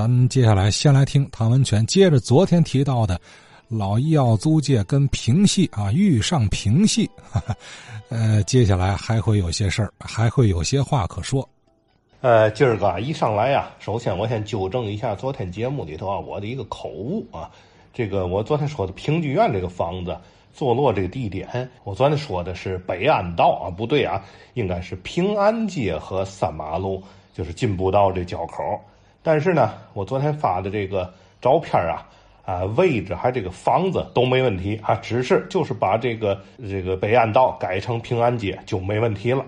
咱接下来先来听唐文全接着昨天提到的老医药租界跟平戏啊遇上评戏，呃，接下来还会有些事儿，还会有些话可说。呃，今儿个一上来呀，首先我先纠正一下昨天节目里头啊我的一个口误啊。这个我昨天说的平剧院这个房子坐落这个地点，我昨天说的是北安道啊，不对啊，应该是平安街和三马路，就是进步道这交口。但是呢，我昨天发的这个照片啊，啊位置还这个房子都没问题啊，只是就是把这个这个北安道改成平安街就没问题了。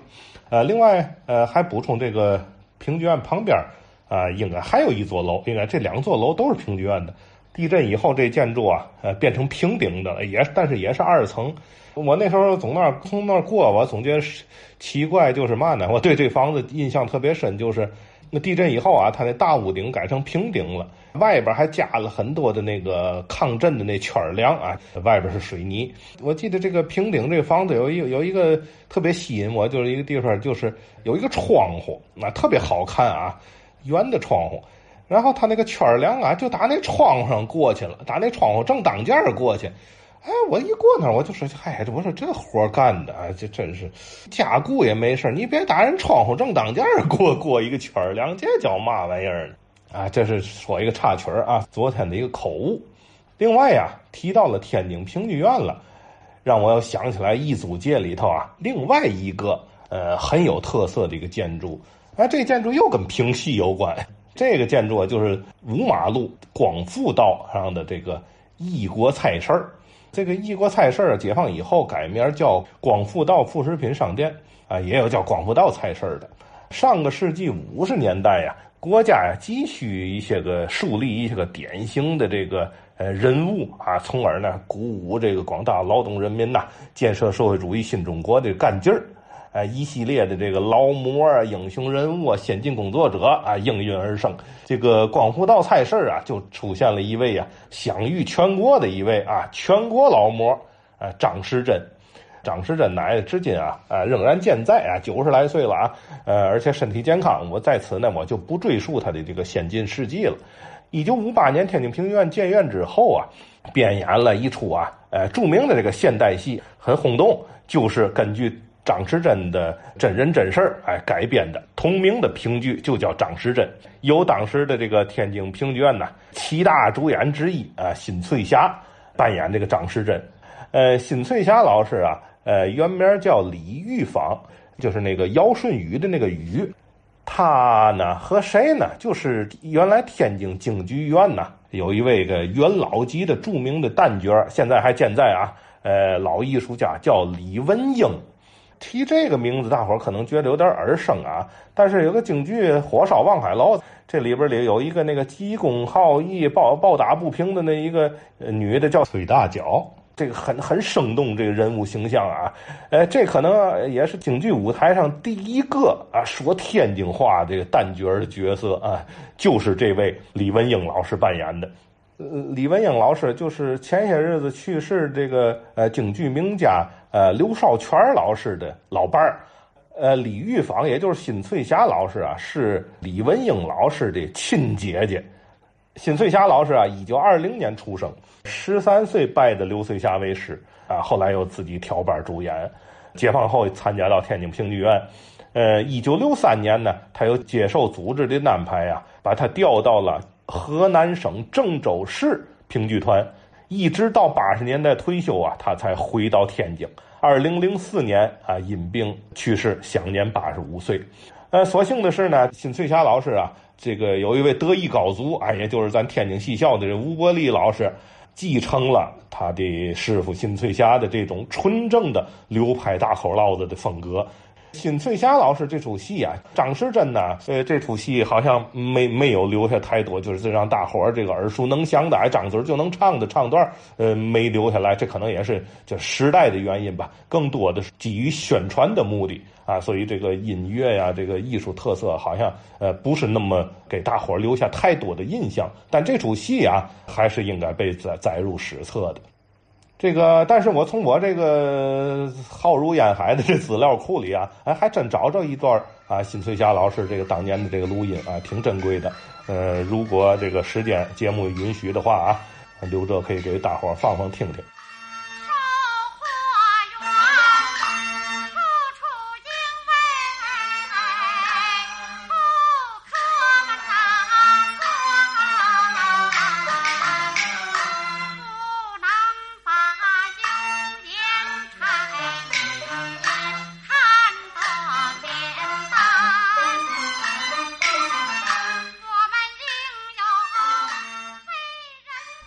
呃，另外呃还补充这个。平剧院旁边啊，应该还有一座楼，应该这两座楼都是平剧院的。地震以后，这建筑啊，呃，变成平顶的了，也但是也是二层。我那时候从那儿从那儿过，我总觉得奇怪，就是嘛呢？我对这房子印象特别深，就是那地震以后啊，它那大屋顶改成平顶了，外边还加了很多的那个抗震的那圈梁啊，外边是水泥。我记得这个平顶这个房子有一有一个特别吸引我，就是一个地方，就是有一个窗户，那特别好看啊，圆的窗户。然后他那个圈梁啊，就打那窗户上过去了，打那窗户正当间过去。哎，我一过那儿，我就说：“嗨，我说这活干的啊，这真是加固也没事你别打人窗户正当间儿过过一个圈儿，两，这叫嘛玩意儿呢？啊，这是说一个插曲儿啊，昨天的一个口误。另外呀，提到了天津评剧院了，让我又想起来一组界里头啊，另外一个呃很有特色的一个建筑。哎，这建筑又跟评戏有关。这个建筑，就是五马路广富道上的这个异国菜市儿。这个异国菜市儿解放以后改名叫广富道副食品商店啊，也有叫广富道菜市儿的。上个世纪五十年代呀，国家呀急需一些个树立一些个典型的这个呃人物啊，从而呢鼓舞这个广大劳动人民呐，建设社会主义新中国的干劲儿。哎，一系列的这个劳模啊、英雄人物啊、先进工作者啊应运而生。这个广福道菜市啊，就出现了一位啊享誉全国的一位啊全国劳模啊张时珍。张时珍奶奶至今啊啊仍然健在啊，九十来岁了啊，呃，而且身体健康。我在此呢，我就不赘述他的这个先进事迹了。一九五八年天津评剧院建院之后啊，编演了一出啊呃著名的这个现代戏，很轰动，就是根据。张士珍的真人真事儿，哎，改编的同名的评剧就叫张士珍，由当时的这个天津评剧院呢七大主演之一啊，辛翠霞扮演这个张时珍。呃，辛翠霞老师啊，呃，原名叫李玉芳，就是那个尧舜禹的那个禹。他呢和谁呢？就是原来天津京剧院呢有一位个元老级的著名的旦角，现在还健在啊。呃，老艺术家叫李文英。提这个名字，大伙儿可能觉得有点耳生啊。但是有个京剧《火烧望海楼》，这里边里有一个那个急公好义、抱抱打不平的那一个女的叫崔大脚，这个很很生动，这个人物形象啊。呃，这可能也是京剧舞台上第一个啊说天津话这个旦角的角色啊，就是这位李文英老师扮演的。李文英老师就是前些日子去世这个呃京剧名家呃刘少全老师的老伴儿，呃李玉芳也就是辛翠霞老师啊是李文英老师的亲姐姐。辛翠霞老师啊，一九二零年出生，十三岁拜的刘翠霞为师啊，后来又自己挑班主演。解放后参加到天津评剧院，呃，一九六三年呢，他又接受组织的安排呀，把他调到了。河南省郑州市评剧团，一直到八十年代退休啊，他才回到天津。二零零四年啊，因病去世，享年八十五岁。呃，所幸的是呢，辛翠霞老师啊，这个有一位得意高足啊，也就是咱天津戏校的这吴伯利老师，继承了他的师傅辛翠霞的这种纯正的流派大口烙子的风格。辛翠霞老师这出戏啊，张时珍呢，呃，这出戏好像没没有留下太多，就是让大伙儿这个耳熟能详的，哎，张嘴就能唱的唱段，呃，没留下来。这可能也是就时代的原因吧，更多的是基于宣传的目的啊，所以这个音乐呀，这个艺术特色好像呃不是那么给大伙儿留下太多的印象。但这出戏啊，还是应该被载载入史册的。这个，但是我从我这个浩如烟海的这资料库里啊，哎，还真找着一段啊，辛翠霞老师这个当年的这个录音啊，挺珍贵的。呃，如果这个时间节目允许的话啊，留着可以给大伙放放听听。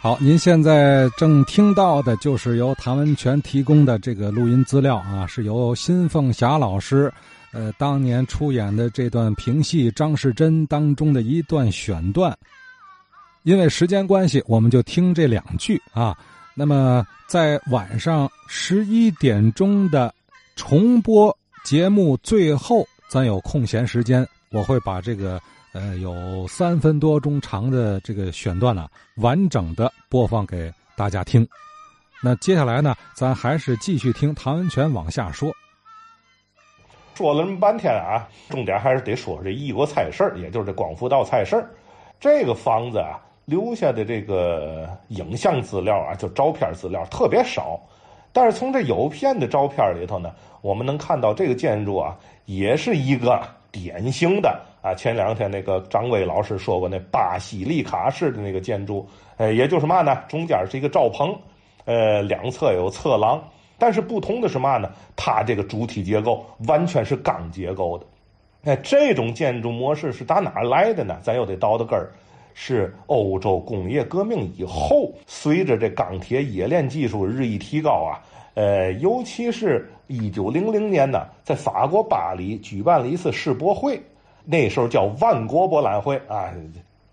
好，您现在正听到的就是由谭文全提供的这个录音资料啊，是由新凤霞老师，呃，当年出演的这段评戏《张世珍》当中的一段选段。因为时间关系，我们就听这两句啊。那么在晚上十一点钟的重播节目最后，咱有空闲时间，我会把这个。呃，有三分多钟长的这个选段呢，完整的播放给大家听。那接下来呢，咱还是继续听唐文全往下说。说了这么半天啊，重点还是得说这异国菜市也就是这广福道菜市这个房子啊，留下的这个影像资料啊，就照片资料特别少。但是从这有片的照片里头呢，我们能看到这个建筑啊，也是一个典型的。啊，前两天那个张威老师说过，那巴西利卡式的那个建筑，呃，也就是嘛呢，中间是一个罩棚，呃，两侧有侧廊，但是不同的是嘛呢？它这个主体结构完全是钢结构的。哎，这种建筑模式是打哪来的呢？咱又得倒到根儿，是欧洲工业革命以后，随着这钢铁冶炼技术日益提高啊，呃，尤其是一九零零年呢，在法国巴黎举办了一次世博会。那时候叫万国博览会啊，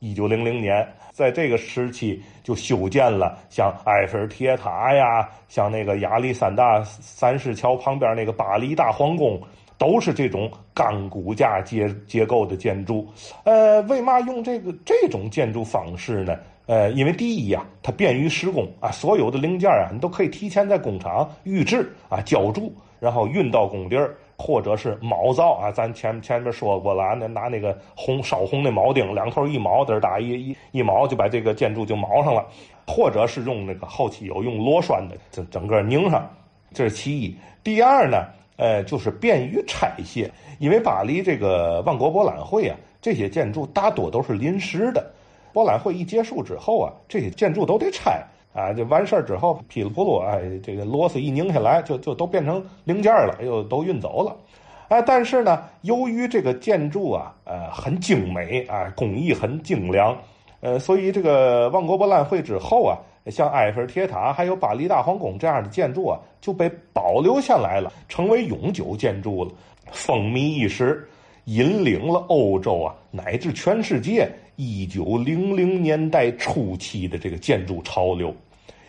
一九零零年，在这个时期就修建了像埃菲尔铁塔呀，像那个亚历山大三世桥旁边那个巴黎大皇宫，都是这种钢骨架结结构的建筑。呃，为嘛用这个这种建筑方式呢？呃，因为第一呀，它便于施工啊，所有的零件啊，你都可以提前在工厂预制啊，浇筑，然后运到工地儿。或者是铆造啊，咱前前面说过了，那拿那个红烧红的铆钉，两头一铆，嘚儿打一一一铆就把这个建筑就铆上了。或者是用那个后期有用螺栓的，整整个拧上，这是其一。第二呢，呃，就是便于拆卸，因为巴黎这个万国博览会啊，这些建筑大多都是临时的。博览会一结束之后啊，这些建筑都得拆。啊，就完事儿之后，噼里扑噜，哎，这个螺丝一拧下来，就就都变成零件了，又都运走了。哎，但是呢，由于这个建筑啊，呃，很精美啊，工艺很精良，呃，所以这个万国博览会之后啊，像埃菲尔铁塔还有巴黎大皇宫这样的建筑啊，就被保留下来了，成为永久建筑了，风靡一时，引领了欧洲啊，乃至全世界。一九零零年代初期的这个建筑潮流，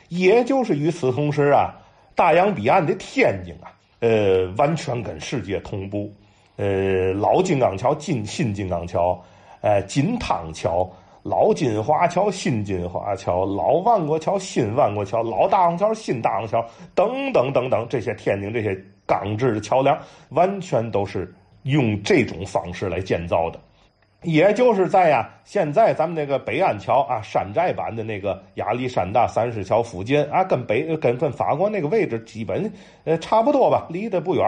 也就是与此同时啊，大洋彼岸的天津啊，呃，完全跟世界同步。呃，老金刚桥、金新金刚桥，呃，金汤桥、老金华桥、新金华桥、老万国桥、新万国桥、老大王桥、新大王桥等等等等，这些天津这些钢制的桥梁，完全都是用这种方式来建造的。也就是在呀，现在咱们那个北安桥啊，山寨版的那个亚历山大三世桥附近啊，跟北跟跟法国那个位置基本呃差不多吧，离得不远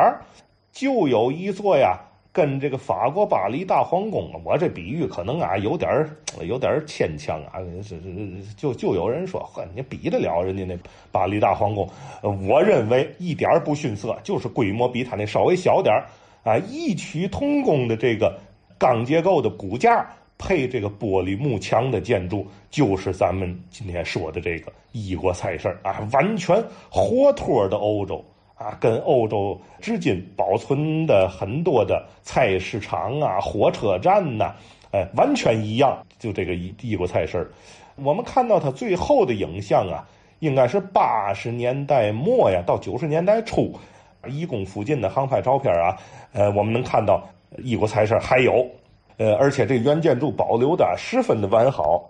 就有一座呀，跟这个法国巴黎大皇宫，我这比喻可能啊有点 有点牵强啊，是是就就有人说，呵，你比得了人家那巴黎大皇宫？我认为一点不逊色，就是规模比他那稍微小点儿啊，异曲同工的这个。钢结构的骨架配这个玻璃幕墙的建筑，就是咱们今天说的这个异国菜市啊，完全活脱的欧洲啊，跟欧洲至今保存的很多的菜市场啊、火车站呐，哎，完全一样。就这个异异国菜市我们看到它最后的影像啊，应该是八十年代末呀到九十年代初，义工附近的航拍照片啊，呃，我们能看到。异国菜市还有，呃，而且这原建筑保留的十分的完好，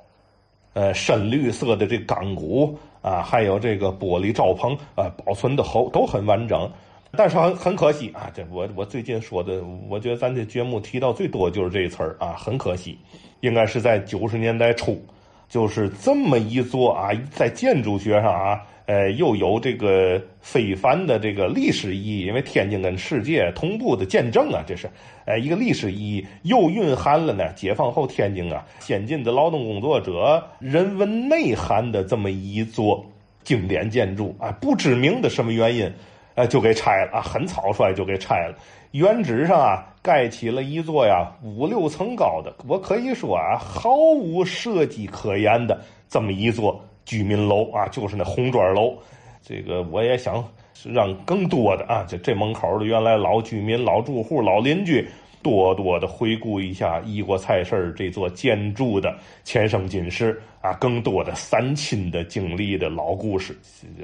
呃深绿色的这钢骨啊，还有这个玻璃罩棚啊，保存的好都很完整。但是很很可惜啊，这我我最近说的，我觉得咱这节目提到最多就是这词儿啊，很可惜，应该是在九十年代初，就是这么一座啊，在建筑学上啊，呃，又有这个非凡的这个历史意义，因为天津跟世界同步的见证啊，这是，呃，一个历史意义，又蕴含了呢，解放后天津啊，先进的劳动工作者人文内涵的这么一座经典建筑啊，不知名的什么原因。呃，就给拆了啊，很草率就给拆了。原址上啊，盖起了一座呀五六层高的，我可以说啊，毫无设计可言的这么一座居民楼啊，就是那红砖楼。这个我也想让更多的啊，这这门口的原来老居民、老住户、老邻居，多多的回顾一下异国菜市这座建筑的前生今世啊，更多的三亲的经历的老故事。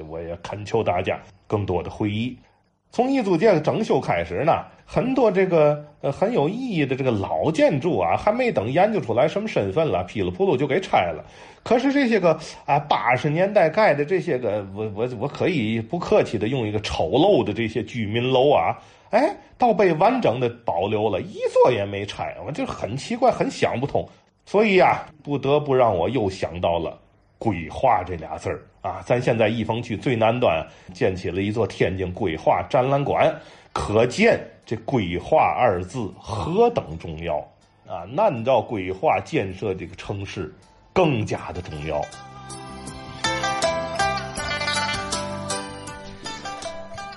我也恳求大家。更多的回忆，从一租界整修开始呢，很多这个呃很有意义的这个老建筑啊，还没等研究出来什么身份了，噼里扑噜就给拆了。可是这些个啊八十年代盖的这些个，我我我可以不客气的用一个丑陋的这些居民楼啊，哎，倒被完整的保留了，一座也没拆，我就很奇怪，很想不通。所以呀，不得不让我又想到了。规划这俩字儿啊，咱现在义丰区最南端建起了一座天津规划展览馆，可见这“规划”二字何等重要啊！按照规划建设这个城市，更加的重要。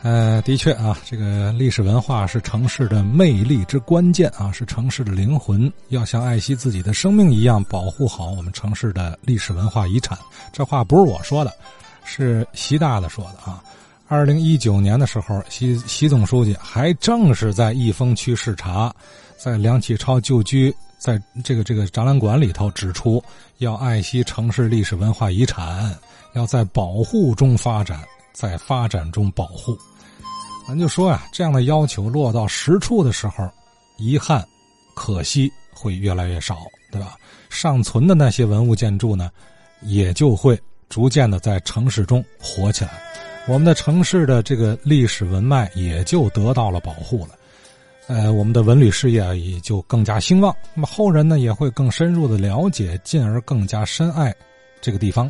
呃，的确啊，这个历史文化是城市的魅力之关键啊，是城市的灵魂。要像爱惜自己的生命一样保护好我们城市的历史文化遗产。这话不是我说的，是习大大说的啊。二零一九年的时候，习习总书记还正是在义丰区视察，在梁启超旧居在这个这个展览馆里头指出，要爱惜城市历史文化遗产，要在保护中发展，在发展中保护。咱就说呀，这样的要求落到实处的时候，遗憾、可惜会越来越少，对吧？尚存的那些文物建筑呢，也就会逐渐的在城市中活起来，我们的城市的这个历史文脉也就得到了保护了，呃，我们的文旅事业也就更加兴旺。那么后人呢，也会更深入的了解，进而更加深爱这个地方。